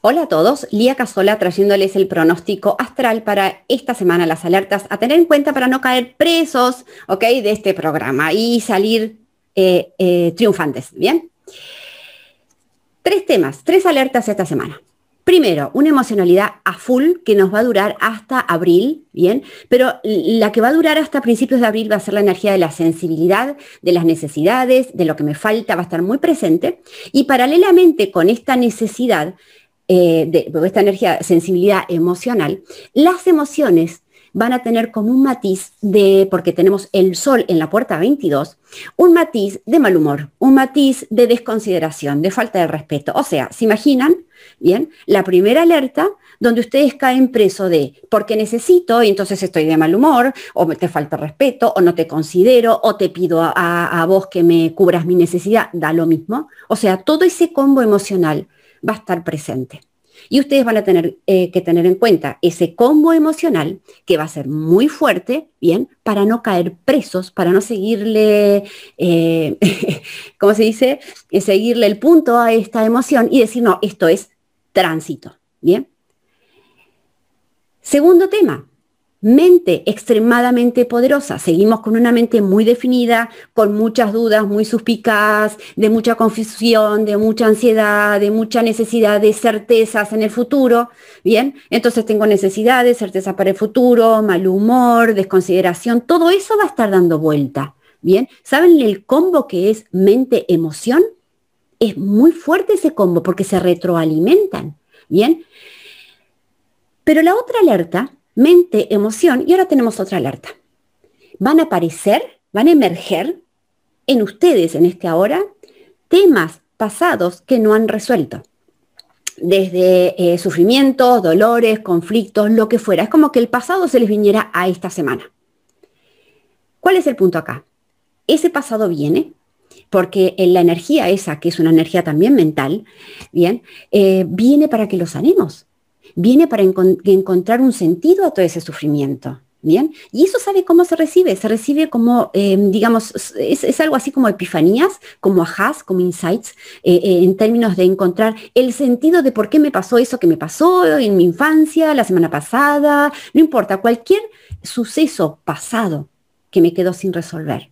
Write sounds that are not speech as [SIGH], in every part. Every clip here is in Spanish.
Hola a todos, Lía Casola trayéndoles el pronóstico astral para esta semana, las alertas a tener en cuenta para no caer presos, ¿ok? De este programa y salir eh, eh, triunfantes, ¿bien? Tres temas, tres alertas esta semana. Primero, una emocionalidad a full que nos va a durar hasta abril, ¿bien? Pero la que va a durar hasta principios de abril va a ser la energía de la sensibilidad, de las necesidades, de lo que me falta, va a estar muy presente. Y paralelamente con esta necesidad, eh, de, esta energía, sensibilidad emocional, las emociones van a tener como un matiz de, porque tenemos el sol en la puerta 22, un matiz de mal humor, un matiz de desconsideración, de falta de respeto. O sea, ¿se imaginan? Bien, la primera alerta donde ustedes caen preso de porque necesito y entonces estoy de mal humor, o te falta respeto, o no te considero, o te pido a, a vos que me cubras mi necesidad, da lo mismo. O sea, todo ese combo emocional va a estar presente. Y ustedes van a tener eh, que tener en cuenta ese combo emocional que va a ser muy fuerte, ¿bien? Para no caer presos, para no seguirle, eh, [LAUGHS] ¿cómo se dice? Eh, seguirle el punto a esta emoción y decir, no, esto es tránsito, ¿bien? Segundo tema, mente extremadamente poderosa. Seguimos con una mente muy definida, con muchas dudas, muy suspicaz, de mucha confusión, de mucha ansiedad, de mucha necesidad de certezas en el futuro. Bien, entonces tengo necesidades, certeza para el futuro, mal humor, desconsideración, todo eso va a estar dando vuelta. Bien, ¿saben el combo que es mente-emoción? Es muy fuerte ese combo porque se retroalimentan. Bien, pero la otra alerta mente, emoción, y ahora tenemos otra alerta. Van a aparecer, van a emerger en ustedes en este ahora temas pasados que no han resuelto. Desde eh, sufrimientos, dolores, conflictos, lo que fuera. Es como que el pasado se les viniera a esta semana. ¿Cuál es el punto acá? Ese pasado viene porque en la energía esa, que es una energía también mental, bien, eh, viene para que lo sanemos viene para encontrar un sentido a todo ese sufrimiento. Bien, y eso sabe cómo se recibe, se recibe como, em, digamos, es, algo así como epifanías, como ajás, como insights, eh, eh, en términos de encontrar el sentido de por qué me pasó eso que me pasó en mi infancia, la semana pasada, no importa, cualquier suceso pasado que me quedó sin resolver.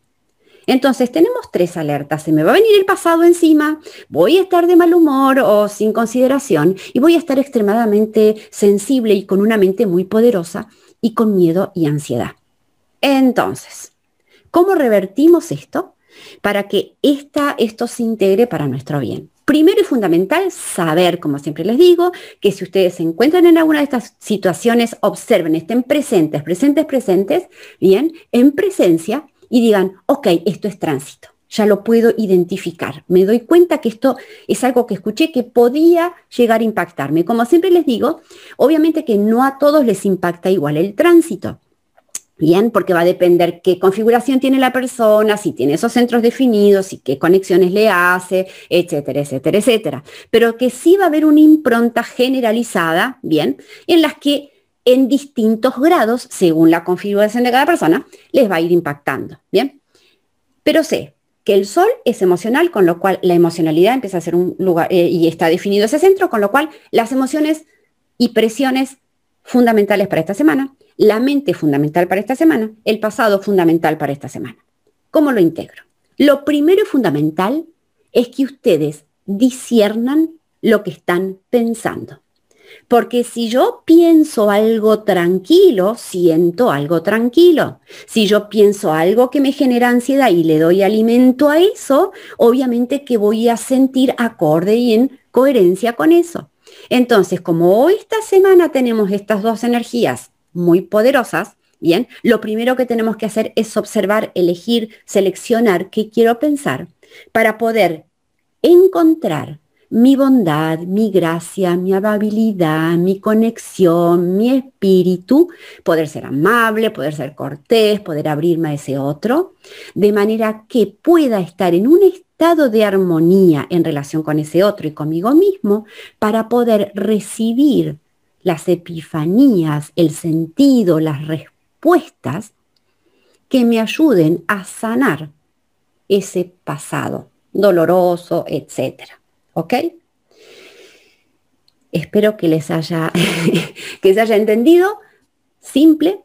Entonces tenemos tres alertas. Se me va a venir el pasado encima, voy a estar de mal humor o sin consideración y voy a estar extremadamente sensible y con una mente muy poderosa y con miedo y ansiedad. Entonces, ¿cómo revertimos esto para que esto se integre para nuestro bien? Primero y fundamental, saber, como siempre les digo, que si ustedes se encuentran en alguna de estas situaciones, observen, estén presentes, presentes, presentes, bien, en presencia y digan, ok, esto es tránsito, ya lo puedo identificar. Me doy cuenta que esto es algo que escuché que podía llegar a impactarme. Como siempre les digo, obviamente que no a todos les impacta igual el tránsito. Bien, porque va a depender qué configuración tiene la persona, si tiene esos centros definidos, y qué conexiones le hace, etcétera, etcétera, etcétera. Pero que sí va a haber una impronta generalizada, bien, en las que en distintos grados, según la configuración de cada persona, les va a ir impactando. ¿Bien? Pero sé que el sol es emocional, con lo cual la emocionalidad empieza a ser un lugar eh, y está definido ese centro, con lo cual las emociones y presiones fundamentales para esta semana, la mente fundamental para esta semana, el pasado fundamental para esta semana. ¿Cómo lo integro? Lo primero y fundamental es que ustedes disiernan lo que están pensando. Porque si yo pienso algo tranquilo, siento algo tranquilo. Si yo pienso algo que me genera ansiedad y le doy alimento a eso, obviamente que voy a sentir acorde y en coherencia con eso. Entonces, como hoy esta semana tenemos estas dos energías muy poderosas, bien, lo primero que tenemos que hacer es observar, elegir, seleccionar qué quiero pensar para poder encontrar mi bondad, mi gracia, mi amabilidad, mi conexión, mi espíritu, poder ser amable, poder ser cortés, poder abrirme a ese otro, de manera que pueda estar en un estado de armonía en relación con ese otro y conmigo mismo para poder recibir las epifanías, el sentido, las respuestas que me ayuden a sanar ese pasado doloroso, etcétera. ¿Ok? Espero que les haya, [LAUGHS] que se haya entendido, simple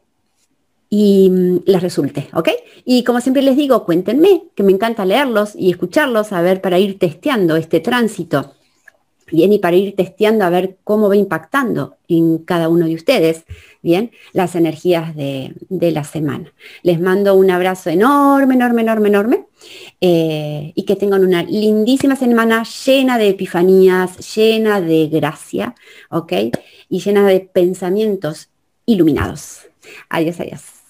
y mm, les resulte, ¿ok? Y como siempre les digo, cuéntenme, que me encanta leerlos y escucharlos, a ver, para ir testeando este tránsito. Bien, y para ir testeando a ver cómo va impactando en cada uno de ustedes, bien, las energías de, la semana. Les mando un abrazo enorme, enorme, enorme, enorme, eh, y que tengan una lindísima semana llena de epifanías, llena de gracia, ¿ok? Y llena de pensamientos iluminados. Adiós, adiós.